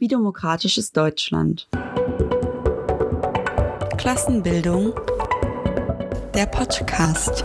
Wie demokratisch ist Deutschland? Klassenbildung. Der Podcast.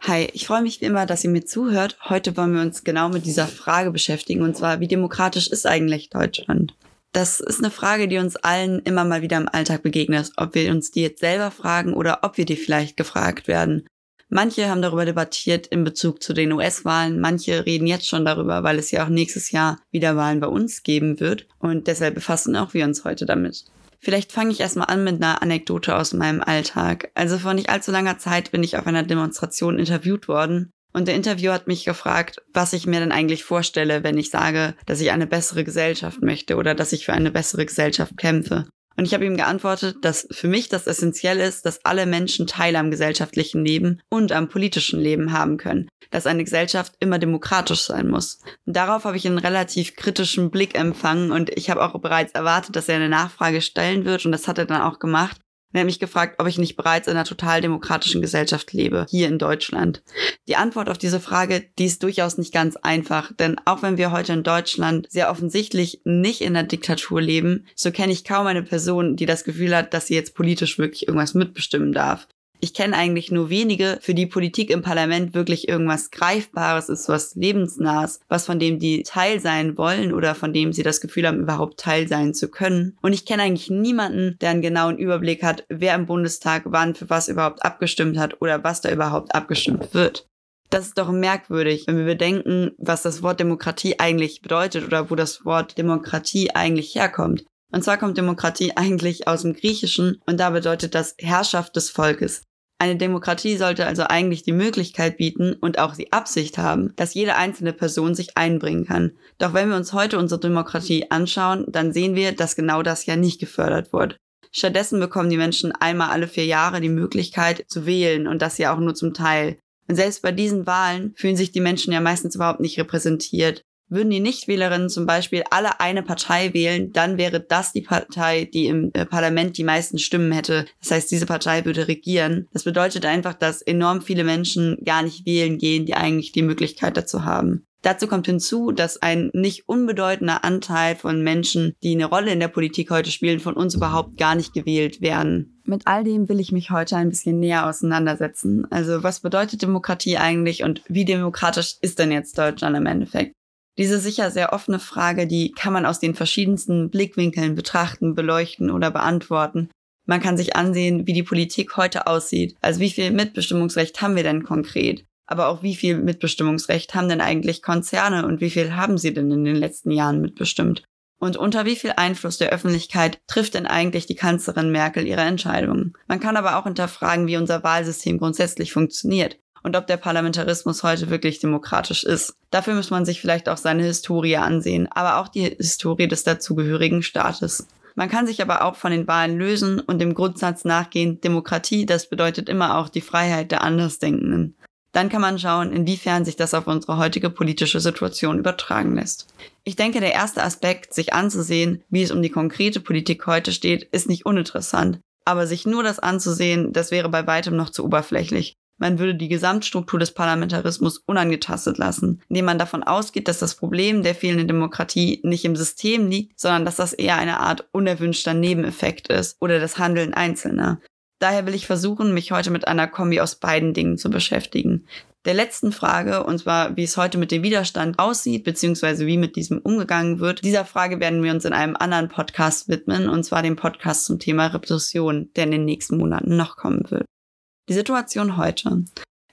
Hi, ich freue mich wie immer, dass ihr mir zuhört. Heute wollen wir uns genau mit dieser Frage beschäftigen, und zwar, wie demokratisch ist eigentlich Deutschland? Das ist eine Frage, die uns allen immer mal wieder im Alltag begegnet, ob wir uns die jetzt selber fragen oder ob wir die vielleicht gefragt werden. Manche haben darüber debattiert in Bezug zu den US-Wahlen. Manche reden jetzt schon darüber, weil es ja auch nächstes Jahr wieder Wahlen bei uns geben wird. Und deshalb befassen auch wir uns heute damit. Vielleicht fange ich erstmal an mit einer Anekdote aus meinem Alltag. Also vor nicht allzu langer Zeit bin ich auf einer Demonstration interviewt worden. Und der Interviewer hat mich gefragt, was ich mir denn eigentlich vorstelle, wenn ich sage, dass ich eine bessere Gesellschaft möchte oder dass ich für eine bessere Gesellschaft kämpfe. Und ich habe ihm geantwortet, dass für mich das essentiell ist, dass alle Menschen Teil am gesellschaftlichen Leben und am politischen Leben haben können, dass eine Gesellschaft immer demokratisch sein muss. Und darauf habe ich einen relativ kritischen Blick empfangen und ich habe auch bereits erwartet, dass er eine Nachfrage stellen wird und das hat er dann auch gemacht. Mich gefragt, ob ich nicht bereits in einer total demokratischen Gesellschaft lebe, hier in Deutschland. Die Antwort auf diese Frage, die ist durchaus nicht ganz einfach, denn auch wenn wir heute in Deutschland sehr offensichtlich nicht in der Diktatur leben, so kenne ich kaum eine Person, die das Gefühl hat, dass sie jetzt politisch wirklich irgendwas mitbestimmen darf ich kenne eigentlich nur wenige, für die Politik im Parlament wirklich irgendwas Greifbares ist, was lebensnahes, was von dem die Teil sein wollen oder von dem sie das Gefühl haben, überhaupt Teil sein zu können. Und ich kenne eigentlich niemanden, der einen genauen Überblick hat, wer im Bundestag wann für was überhaupt abgestimmt hat oder was da überhaupt abgestimmt wird. Das ist doch merkwürdig, wenn wir bedenken, was das Wort Demokratie eigentlich bedeutet oder wo das Wort Demokratie eigentlich herkommt. Und zwar kommt Demokratie eigentlich aus dem Griechischen und da bedeutet das Herrschaft des Volkes. Eine Demokratie sollte also eigentlich die Möglichkeit bieten und auch die Absicht haben, dass jede einzelne Person sich einbringen kann. Doch wenn wir uns heute unsere Demokratie anschauen, dann sehen wir, dass genau das ja nicht gefördert wurde. Stattdessen bekommen die Menschen einmal alle vier Jahre die Möglichkeit zu wählen und das ja auch nur zum Teil. Und selbst bei diesen Wahlen fühlen sich die Menschen ja meistens überhaupt nicht repräsentiert. Würden die Nichtwählerinnen zum Beispiel alle eine Partei wählen, dann wäre das die Partei, die im äh, Parlament die meisten Stimmen hätte. Das heißt, diese Partei würde regieren. Das bedeutet einfach, dass enorm viele Menschen gar nicht wählen gehen, die eigentlich die Möglichkeit dazu haben. Dazu kommt hinzu, dass ein nicht unbedeutender Anteil von Menschen, die eine Rolle in der Politik heute spielen, von uns überhaupt gar nicht gewählt werden. Mit all dem will ich mich heute ein bisschen näher auseinandersetzen. Also was bedeutet Demokratie eigentlich und wie demokratisch ist denn jetzt Deutschland im Endeffekt? Diese sicher sehr offene Frage, die kann man aus den verschiedensten Blickwinkeln betrachten, beleuchten oder beantworten. Man kann sich ansehen, wie die Politik heute aussieht. Also wie viel Mitbestimmungsrecht haben wir denn konkret? Aber auch wie viel Mitbestimmungsrecht haben denn eigentlich Konzerne und wie viel haben sie denn in den letzten Jahren mitbestimmt? Und unter wie viel Einfluss der Öffentlichkeit trifft denn eigentlich die Kanzlerin Merkel ihre Entscheidungen? Man kann aber auch hinterfragen, wie unser Wahlsystem grundsätzlich funktioniert und ob der Parlamentarismus heute wirklich demokratisch ist. Dafür muss man sich vielleicht auch seine Historie ansehen, aber auch die Historie des dazugehörigen Staates. Man kann sich aber auch von den Wahlen lösen und dem Grundsatz nachgehen, Demokratie, das bedeutet immer auch die Freiheit der Andersdenkenden. Dann kann man schauen, inwiefern sich das auf unsere heutige politische Situation übertragen lässt. Ich denke, der erste Aspekt, sich anzusehen, wie es um die konkrete Politik heute steht, ist nicht uninteressant. Aber sich nur das anzusehen, das wäre bei weitem noch zu oberflächlich man würde die Gesamtstruktur des Parlamentarismus unangetastet lassen, indem man davon ausgeht, dass das Problem der fehlenden Demokratie nicht im System liegt, sondern dass das eher eine Art unerwünschter Nebeneffekt ist oder das Handeln Einzelner. Daher will ich versuchen, mich heute mit einer Kombi aus beiden Dingen zu beschäftigen. Der letzten Frage, und zwar wie es heute mit dem Widerstand aussieht, beziehungsweise wie mit diesem umgegangen wird, dieser Frage werden wir uns in einem anderen Podcast widmen, und zwar dem Podcast zum Thema Repression, der in den nächsten Monaten noch kommen wird. Die Situation heute.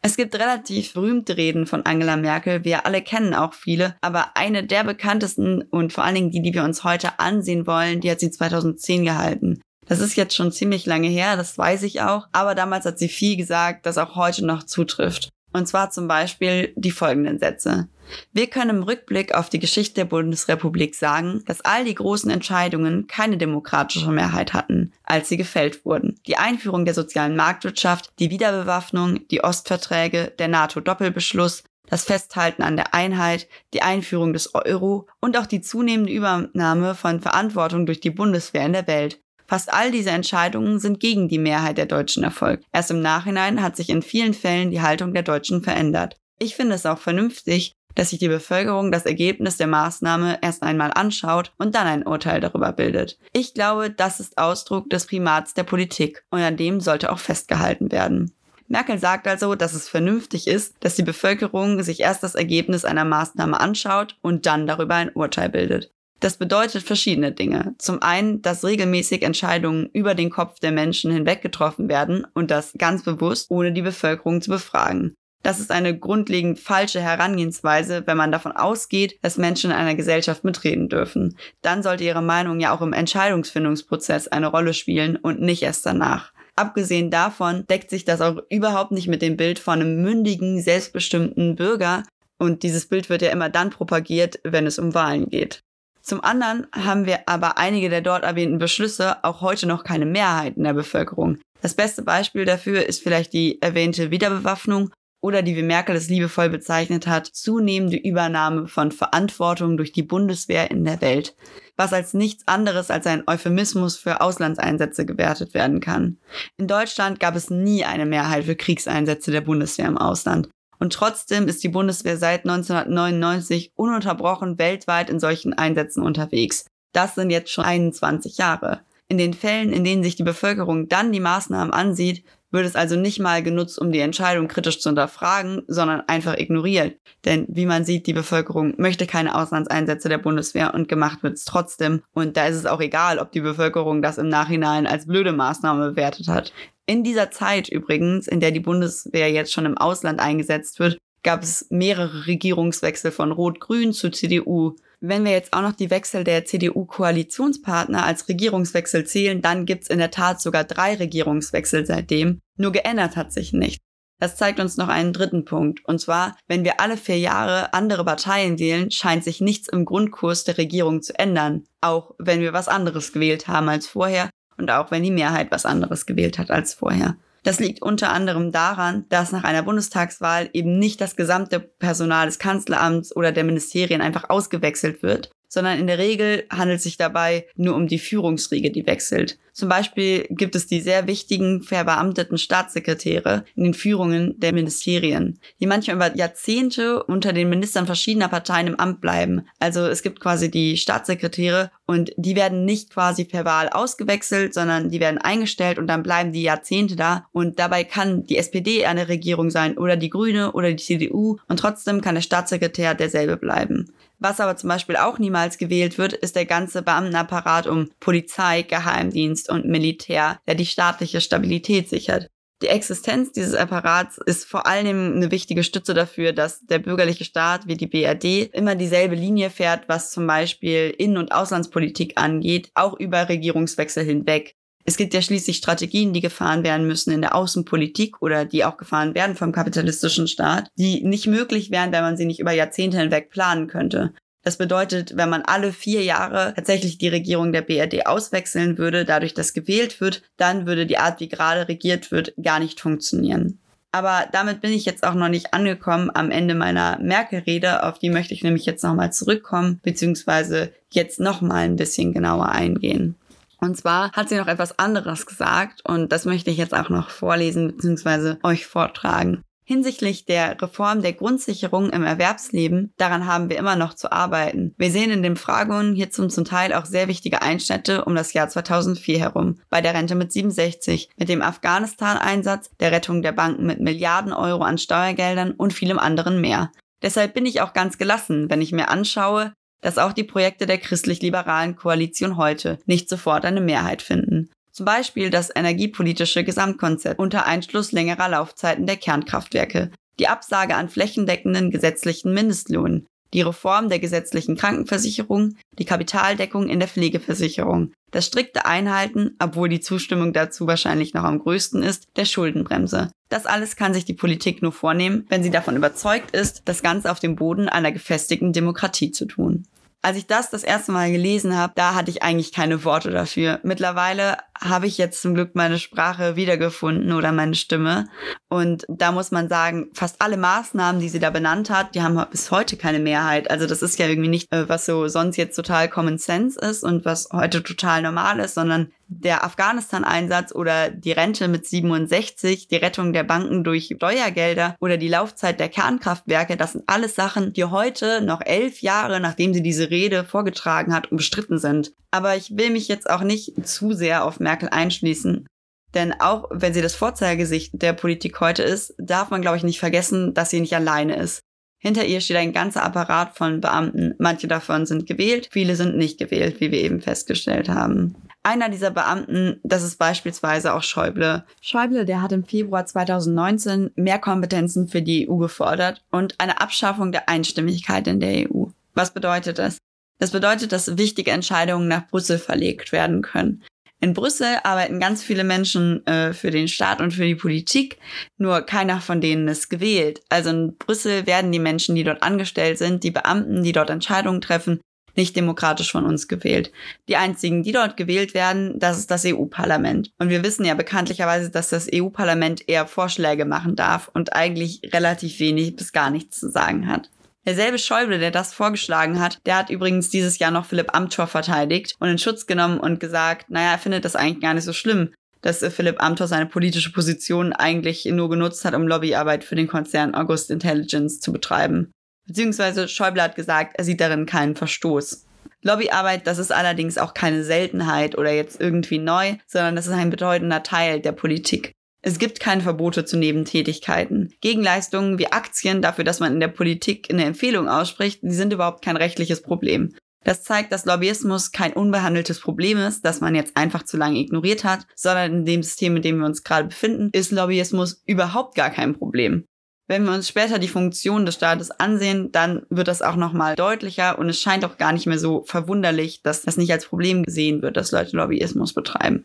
Es gibt relativ berühmte Reden von Angela Merkel. Wir alle kennen auch viele. Aber eine der bekanntesten und vor allen Dingen die, die wir uns heute ansehen wollen, die hat sie 2010 gehalten. Das ist jetzt schon ziemlich lange her, das weiß ich auch. Aber damals hat sie viel gesagt, das auch heute noch zutrifft. Und zwar zum Beispiel die folgenden Sätze. Wir können im Rückblick auf die Geschichte der Bundesrepublik sagen, dass all die großen Entscheidungen keine demokratische Mehrheit hatten, als sie gefällt wurden. Die Einführung der sozialen Marktwirtschaft, die Wiederbewaffnung, die Ostverträge, der NATO-Doppelbeschluss, das Festhalten an der Einheit, die Einführung des Euro und auch die zunehmende Übernahme von Verantwortung durch die Bundeswehr in der Welt. Fast all diese Entscheidungen sind gegen die Mehrheit der Deutschen erfolgt. Erst im Nachhinein hat sich in vielen Fällen die Haltung der Deutschen verändert. Ich finde es auch vernünftig, dass sich die Bevölkerung das Ergebnis der Maßnahme erst einmal anschaut und dann ein Urteil darüber bildet. Ich glaube, das ist Ausdruck des Primats der Politik und an dem sollte auch festgehalten werden. Merkel sagt also, dass es vernünftig ist, dass die Bevölkerung sich erst das Ergebnis einer Maßnahme anschaut und dann darüber ein Urteil bildet. Das bedeutet verschiedene Dinge. Zum einen, dass regelmäßig Entscheidungen über den Kopf der Menschen hinweg getroffen werden und das ganz bewusst, ohne die Bevölkerung zu befragen. Das ist eine grundlegend falsche Herangehensweise, wenn man davon ausgeht, dass Menschen in einer Gesellschaft mitreden dürfen. Dann sollte ihre Meinung ja auch im Entscheidungsfindungsprozess eine Rolle spielen und nicht erst danach. Abgesehen davon deckt sich das auch überhaupt nicht mit dem Bild von einem mündigen, selbstbestimmten Bürger. Und dieses Bild wird ja immer dann propagiert, wenn es um Wahlen geht. Zum anderen haben wir aber einige der dort erwähnten Beschlüsse auch heute noch keine Mehrheit in der Bevölkerung. Das beste Beispiel dafür ist vielleicht die erwähnte Wiederbewaffnung oder die, wie Merkel es liebevoll bezeichnet hat, zunehmende Übernahme von Verantwortung durch die Bundeswehr in der Welt, was als nichts anderes als ein Euphemismus für Auslandseinsätze gewertet werden kann. In Deutschland gab es nie eine Mehrheit für Kriegseinsätze der Bundeswehr im Ausland. Und trotzdem ist die Bundeswehr seit 1999 ununterbrochen weltweit in solchen Einsätzen unterwegs. Das sind jetzt schon 21 Jahre. In den Fällen, in denen sich die Bevölkerung dann die Maßnahmen ansieht, wird es also nicht mal genutzt, um die Entscheidung kritisch zu hinterfragen, sondern einfach ignoriert. Denn wie man sieht, die Bevölkerung möchte keine Auslandseinsätze der Bundeswehr und gemacht wird es trotzdem. Und da ist es auch egal, ob die Bevölkerung das im Nachhinein als blöde Maßnahme bewertet hat. In dieser Zeit übrigens, in der die Bundeswehr jetzt schon im Ausland eingesetzt wird, gab es mehrere Regierungswechsel von Rot-Grün zu CDU. Wenn wir jetzt auch noch die Wechsel der CDU-Koalitionspartner als Regierungswechsel zählen, dann gibt's in der Tat sogar drei Regierungswechsel seitdem. Nur geändert hat sich nicht. Das zeigt uns noch einen dritten Punkt. Und zwar, wenn wir alle vier Jahre andere Parteien wählen, scheint sich nichts im Grundkurs der Regierung zu ändern. Auch wenn wir was anderes gewählt haben als vorher und auch wenn die Mehrheit was anderes gewählt hat als vorher. Das liegt unter anderem daran, dass nach einer Bundestagswahl eben nicht das gesamte Personal des Kanzleramts oder der Ministerien einfach ausgewechselt wird, sondern in der Regel handelt es sich dabei nur um die Führungsriege, die wechselt. Zum Beispiel gibt es die sehr wichtigen verbeamteten Staatssekretäre in den Führungen der Ministerien, die manchmal über Jahrzehnte unter den Ministern verschiedener Parteien im Amt bleiben. Also es gibt quasi die Staatssekretäre und die werden nicht quasi per Wahl ausgewechselt, sondern die werden eingestellt und dann bleiben die Jahrzehnte da. Und dabei kann die SPD eine Regierung sein oder die Grüne oder die CDU und trotzdem kann der Staatssekretär derselbe bleiben. Was aber zum Beispiel auch niemals gewählt wird, ist der ganze Beamtenapparat um Polizei, Geheimdienst und Militär, der die staatliche Stabilität sichert. Die Existenz dieses Apparats ist vor allem eine wichtige Stütze dafür, dass der bürgerliche Staat wie die BRD immer dieselbe Linie fährt, was zum Beispiel Innen- und Auslandspolitik angeht, auch über Regierungswechsel hinweg. Es gibt ja schließlich Strategien, die gefahren werden müssen in der Außenpolitik oder die auch gefahren werden vom kapitalistischen Staat, die nicht möglich wären, wenn man sie nicht über Jahrzehnte hinweg planen könnte. Das bedeutet, wenn man alle vier Jahre tatsächlich die Regierung der BRD auswechseln würde, dadurch, dass gewählt wird, dann würde die Art, wie gerade regiert wird, gar nicht funktionieren. Aber damit bin ich jetzt auch noch nicht angekommen am Ende meiner Merkel-Rede. Auf die möchte ich nämlich jetzt nochmal zurückkommen, beziehungsweise jetzt nochmal ein bisschen genauer eingehen. Und zwar hat sie noch etwas anderes gesagt und das möchte ich jetzt auch noch vorlesen bzw. euch vortragen. Hinsichtlich der Reform der Grundsicherung im Erwerbsleben, daran haben wir immer noch zu arbeiten. Wir sehen in den Fragungen hierzu zum Teil auch sehr wichtige Einschnitte um das Jahr 2004 herum. Bei der Rente mit 67, mit dem Afghanistan-Einsatz, der Rettung der Banken mit Milliarden Euro an Steuergeldern und vielem anderen mehr. Deshalb bin ich auch ganz gelassen, wenn ich mir anschaue, dass auch die Projekte der christlich-liberalen Koalition heute nicht sofort eine Mehrheit finden. Zum Beispiel das energiepolitische Gesamtkonzept unter Einschluss längerer Laufzeiten der Kernkraftwerke, die Absage an flächendeckenden gesetzlichen Mindestlohnen, die Reform der gesetzlichen Krankenversicherung, die Kapitaldeckung in der Pflegeversicherung, das strikte Einhalten, obwohl die Zustimmung dazu wahrscheinlich noch am größten ist, der Schuldenbremse. Das alles kann sich die Politik nur vornehmen, wenn sie davon überzeugt ist, das Ganze auf dem Boden einer gefestigten Demokratie zu tun. Als ich das das erste Mal gelesen habe, da hatte ich eigentlich keine Worte dafür. Mittlerweile habe ich jetzt zum Glück meine Sprache wiedergefunden oder meine Stimme. Und da muss man sagen, fast alle Maßnahmen, die sie da benannt hat, die haben bis heute keine Mehrheit. Also das ist ja irgendwie nicht, äh, was so sonst jetzt total Common Sense ist und was heute total normal ist, sondern der Afghanistan-Einsatz oder die Rente mit 67, die Rettung der Banken durch Steuergelder oder die Laufzeit der Kernkraftwerke, das sind alles Sachen, die heute noch elf Jahre, nachdem sie diese Rede vorgetragen hat, umstritten sind. Aber ich will mich jetzt auch nicht zu sehr auf Merkel einschließen. Denn auch wenn sie das Vorzeigesicht der Politik heute ist, darf man, glaube ich, nicht vergessen, dass sie nicht alleine ist. Hinter ihr steht ein ganzer Apparat von Beamten. Manche davon sind gewählt, viele sind nicht gewählt, wie wir eben festgestellt haben. Einer dieser Beamten, das ist beispielsweise auch Schäuble. Schäuble, der hat im Februar 2019 mehr Kompetenzen für die EU gefordert und eine Abschaffung der Einstimmigkeit in der EU. Was bedeutet das? Das bedeutet, dass wichtige Entscheidungen nach Brüssel verlegt werden können. In Brüssel arbeiten ganz viele Menschen äh, für den Staat und für die Politik, nur keiner von denen ist gewählt. Also in Brüssel werden die Menschen, die dort angestellt sind, die Beamten, die dort Entscheidungen treffen, nicht demokratisch von uns gewählt. Die einzigen, die dort gewählt werden, das ist das EU-Parlament. Und wir wissen ja bekanntlicherweise, dass das EU-Parlament eher Vorschläge machen darf und eigentlich relativ wenig bis gar nichts zu sagen hat. Derselbe Schäuble, der das vorgeschlagen hat, der hat übrigens dieses Jahr noch Philipp Amthor verteidigt und in Schutz genommen und gesagt, naja, er findet das eigentlich gar nicht so schlimm, dass Philipp Amthor seine politische Position eigentlich nur genutzt hat, um Lobbyarbeit für den Konzern August Intelligence zu betreiben. Beziehungsweise Schäuble hat gesagt, er sieht darin keinen Verstoß. Lobbyarbeit, das ist allerdings auch keine Seltenheit oder jetzt irgendwie neu, sondern das ist ein bedeutender Teil der Politik. Es gibt keine Verbote zu Nebentätigkeiten. Gegenleistungen wie Aktien dafür, dass man in der Politik eine Empfehlung ausspricht, die sind überhaupt kein rechtliches Problem. Das zeigt, dass Lobbyismus kein unbehandeltes Problem ist, das man jetzt einfach zu lange ignoriert hat, sondern in dem System, in dem wir uns gerade befinden, ist Lobbyismus überhaupt gar kein Problem. Wenn wir uns später die Funktion des Staates ansehen, dann wird das auch nochmal deutlicher und es scheint auch gar nicht mehr so verwunderlich, dass das nicht als Problem gesehen wird, dass Leute Lobbyismus betreiben.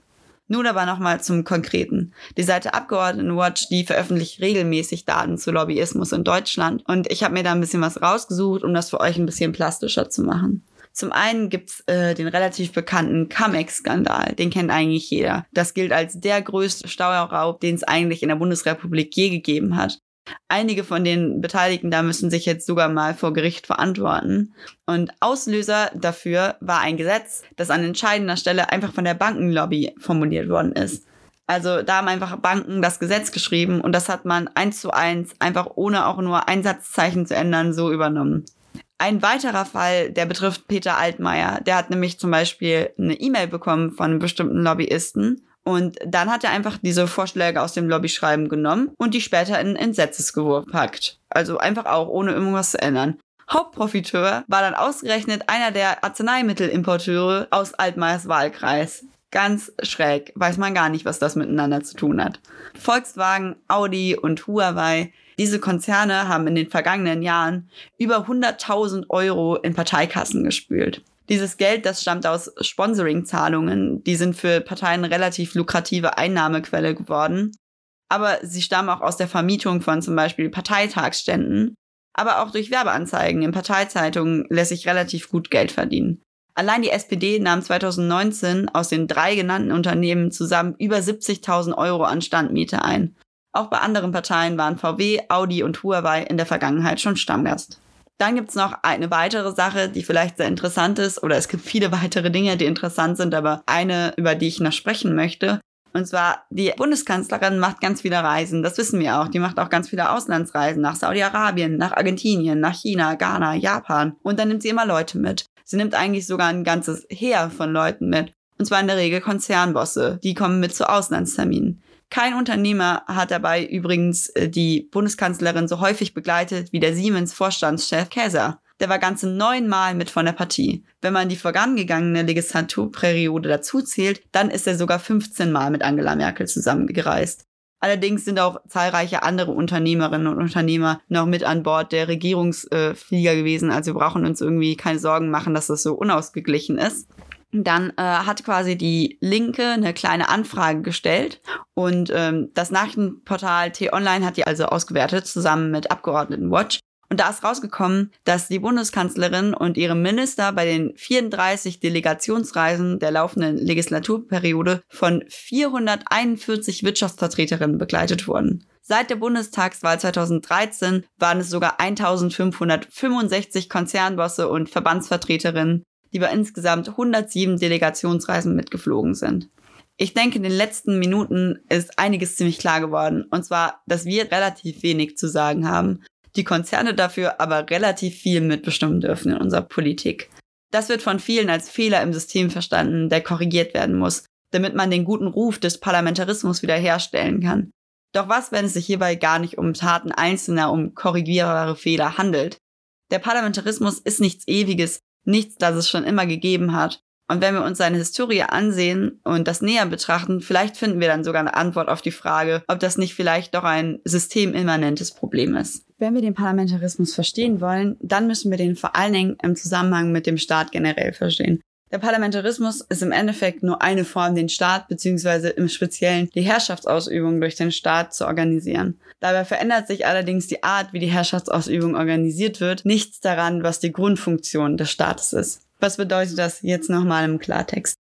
Nun aber nochmal zum Konkreten. Die Seite Abgeordnetenwatch, die veröffentlicht regelmäßig Daten zu Lobbyismus in Deutschland und ich habe mir da ein bisschen was rausgesucht, um das für euch ein bisschen plastischer zu machen. Zum einen gibt's äh, den relativ bekannten Cum-Ex-Skandal, den kennt eigentlich jeder. Das gilt als der größte Steuerraub, den es eigentlich in der Bundesrepublik je gegeben hat. Einige von den Beteiligten da müssen sich jetzt sogar mal vor Gericht verantworten. Und Auslöser dafür war ein Gesetz, das an entscheidender Stelle einfach von der Bankenlobby formuliert worden ist. Also da haben einfach Banken das Gesetz geschrieben und das hat man eins zu eins einfach ohne auch nur Einsatzzeichen zu ändern so übernommen. Ein weiterer Fall, der betrifft Peter Altmaier. Der hat nämlich zum Beispiel eine E-Mail bekommen von einem bestimmten Lobbyisten und dann hat er einfach diese Vorschläge aus dem Lobbyschreiben genommen und die später in Entsetzesgewurf packt. Also einfach auch, ohne irgendwas zu ändern. Hauptprofiteur war dann ausgerechnet einer der Arzneimittelimporteure aus Altmaiers Wahlkreis. Ganz schräg, weiß man gar nicht, was das miteinander zu tun hat. Volkswagen, Audi und Huawei, diese Konzerne haben in den vergangenen Jahren über 100.000 Euro in Parteikassen gespült. Dieses Geld, das stammt aus Sponsoring-Zahlungen. Die sind für Parteien relativ lukrative Einnahmequelle geworden. Aber sie stammen auch aus der Vermietung von zum Beispiel Parteitagsständen. Aber auch durch Werbeanzeigen in Parteizeitungen lässt sich relativ gut Geld verdienen. Allein die SPD nahm 2019 aus den drei genannten Unternehmen zusammen über 70.000 Euro an Standmiete ein. Auch bei anderen Parteien waren VW, Audi und Huawei in der Vergangenheit schon Stammgast. Dann gibt's noch eine weitere Sache, die vielleicht sehr interessant ist, oder es gibt viele weitere Dinge, die interessant sind, aber eine, über die ich noch sprechen möchte. Und zwar, die Bundeskanzlerin macht ganz viele Reisen, das wissen wir auch. Die macht auch ganz viele Auslandsreisen nach Saudi-Arabien, nach Argentinien, nach China, Ghana, Japan. Und dann nimmt sie immer Leute mit. Sie nimmt eigentlich sogar ein ganzes Heer von Leuten mit. Und zwar in der Regel Konzernbosse. Die kommen mit zu Auslandsterminen. Kein Unternehmer hat dabei übrigens äh, die Bundeskanzlerin so häufig begleitet wie der Siemens-Vorstandschef Käser. Der war ganze neunmal mit von der Partie. Wenn man die vorangegangene Legislaturperiode dazu zählt, dann ist er sogar 15 Mal mit Angela Merkel zusammengereist. Allerdings sind auch zahlreiche andere Unternehmerinnen und Unternehmer noch mit an Bord der Regierungsflieger gewesen. Also wir brauchen uns irgendwie keine Sorgen machen, dass das so unausgeglichen ist. Dann äh, hat quasi die Linke eine kleine Anfrage gestellt und ähm, das Nachrichtenportal T-Online hat die also ausgewertet zusammen mit Abgeordnetenwatch. Und da ist rausgekommen, dass die Bundeskanzlerin und ihre Minister bei den 34 Delegationsreisen der laufenden Legislaturperiode von 441 Wirtschaftsvertreterinnen begleitet wurden. Seit der Bundestagswahl 2013 waren es sogar 1565 Konzernbosse und Verbandsvertreterinnen, die bei insgesamt 107 Delegationsreisen mitgeflogen sind. Ich denke, in den letzten Minuten ist einiges ziemlich klar geworden. Und zwar, dass wir relativ wenig zu sagen haben die Konzerne dafür aber relativ viel mitbestimmen dürfen in unserer Politik. Das wird von vielen als Fehler im System verstanden, der korrigiert werden muss, damit man den guten Ruf des Parlamentarismus wiederherstellen kann. Doch was, wenn es sich hierbei gar nicht um Taten Einzelner, um korrigierbare Fehler handelt? Der Parlamentarismus ist nichts Ewiges, nichts, das es schon immer gegeben hat. Und wenn wir uns seine Historie ansehen und das näher betrachten, vielleicht finden wir dann sogar eine Antwort auf die Frage, ob das nicht vielleicht doch ein systemimmanentes Problem ist. Wenn wir den Parlamentarismus verstehen wollen, dann müssen wir den vor allen Dingen im Zusammenhang mit dem Staat generell verstehen. Der Parlamentarismus ist im Endeffekt nur eine Form, den Staat bzw. im Speziellen die Herrschaftsausübung durch den Staat zu organisieren. Dabei verändert sich allerdings die Art, wie die Herrschaftsausübung organisiert wird, nichts daran, was die Grundfunktion des Staates ist. Was bedeutet das jetzt nochmal im Klartext?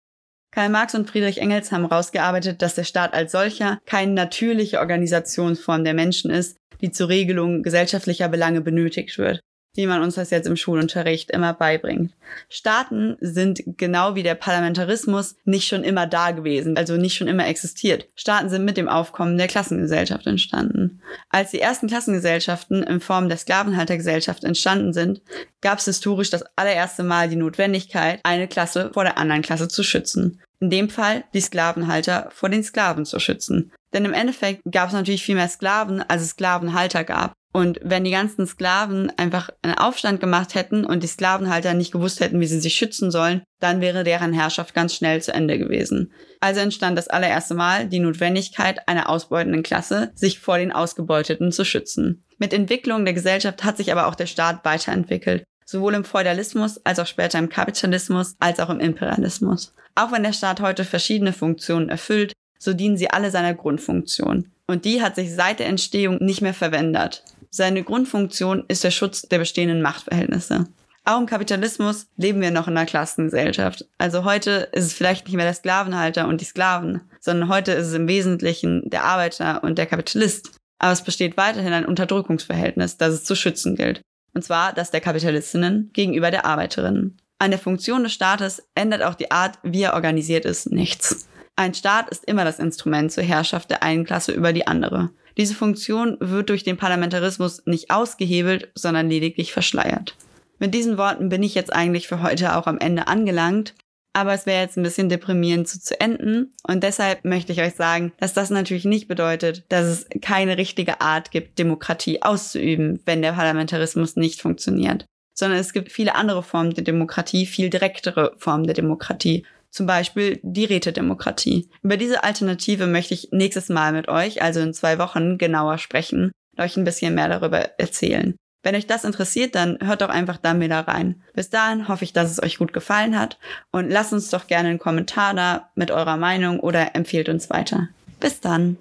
Karl Marx und Friedrich Engels haben herausgearbeitet, dass der Staat als solcher keine natürliche Organisationsform der Menschen ist, die zur Regelung gesellschaftlicher Belange benötigt wird, wie man uns das jetzt im Schulunterricht immer beibringt. Staaten sind genau wie der Parlamentarismus nicht schon immer da gewesen, also nicht schon immer existiert. Staaten sind mit dem Aufkommen der Klassengesellschaft entstanden. Als die ersten Klassengesellschaften in Form der Sklavenhaltergesellschaft entstanden sind, gab es historisch das allererste Mal die Notwendigkeit, eine Klasse vor der anderen Klasse zu schützen. In dem Fall die Sklavenhalter vor den Sklaven zu schützen. Denn im Endeffekt gab es natürlich viel mehr Sklaven, als es Sklavenhalter gab. Und wenn die ganzen Sklaven einfach einen Aufstand gemacht hätten und die Sklavenhalter nicht gewusst hätten, wie sie sich schützen sollen, dann wäre deren Herrschaft ganz schnell zu Ende gewesen. Also entstand das allererste Mal die Notwendigkeit einer ausbeutenden Klasse, sich vor den Ausgebeuteten zu schützen. Mit Entwicklung der Gesellschaft hat sich aber auch der Staat weiterentwickelt, sowohl im Feudalismus als auch später im Kapitalismus als auch im Imperialismus. Auch wenn der Staat heute verschiedene Funktionen erfüllt, so dienen sie alle seiner Grundfunktion. Und die hat sich seit der Entstehung nicht mehr verwendet. Seine Grundfunktion ist der Schutz der bestehenden Machtverhältnisse. Auch im Kapitalismus leben wir noch in einer Klassengesellschaft. Also heute ist es vielleicht nicht mehr der Sklavenhalter und die Sklaven, sondern heute ist es im Wesentlichen der Arbeiter und der Kapitalist. Aber es besteht weiterhin ein Unterdrückungsverhältnis, das es zu schützen gilt. Und zwar das der Kapitalistinnen gegenüber der Arbeiterinnen. An der Funktion des Staates ändert auch die Art, wie er organisiert ist, nichts. Ein Staat ist immer das Instrument zur Herrschaft der einen Klasse über die andere. Diese Funktion wird durch den Parlamentarismus nicht ausgehebelt, sondern lediglich verschleiert. Mit diesen Worten bin ich jetzt eigentlich für heute auch am Ende angelangt. Aber es wäre jetzt ein bisschen deprimierend so zu enden. Und deshalb möchte ich euch sagen, dass das natürlich nicht bedeutet, dass es keine richtige Art gibt, Demokratie auszuüben, wenn der Parlamentarismus nicht funktioniert. Sondern es gibt viele andere Formen der Demokratie, viel direktere Formen der Demokratie zum Beispiel die Rätedemokratie. Über diese Alternative möchte ich nächstes Mal mit euch, also in zwei Wochen, genauer sprechen und euch ein bisschen mehr darüber erzählen. Wenn euch das interessiert, dann hört doch einfach dann wieder rein. Bis dahin hoffe ich, dass es euch gut gefallen hat und lasst uns doch gerne einen Kommentar da mit eurer Meinung oder empfehlt uns weiter. Bis dann.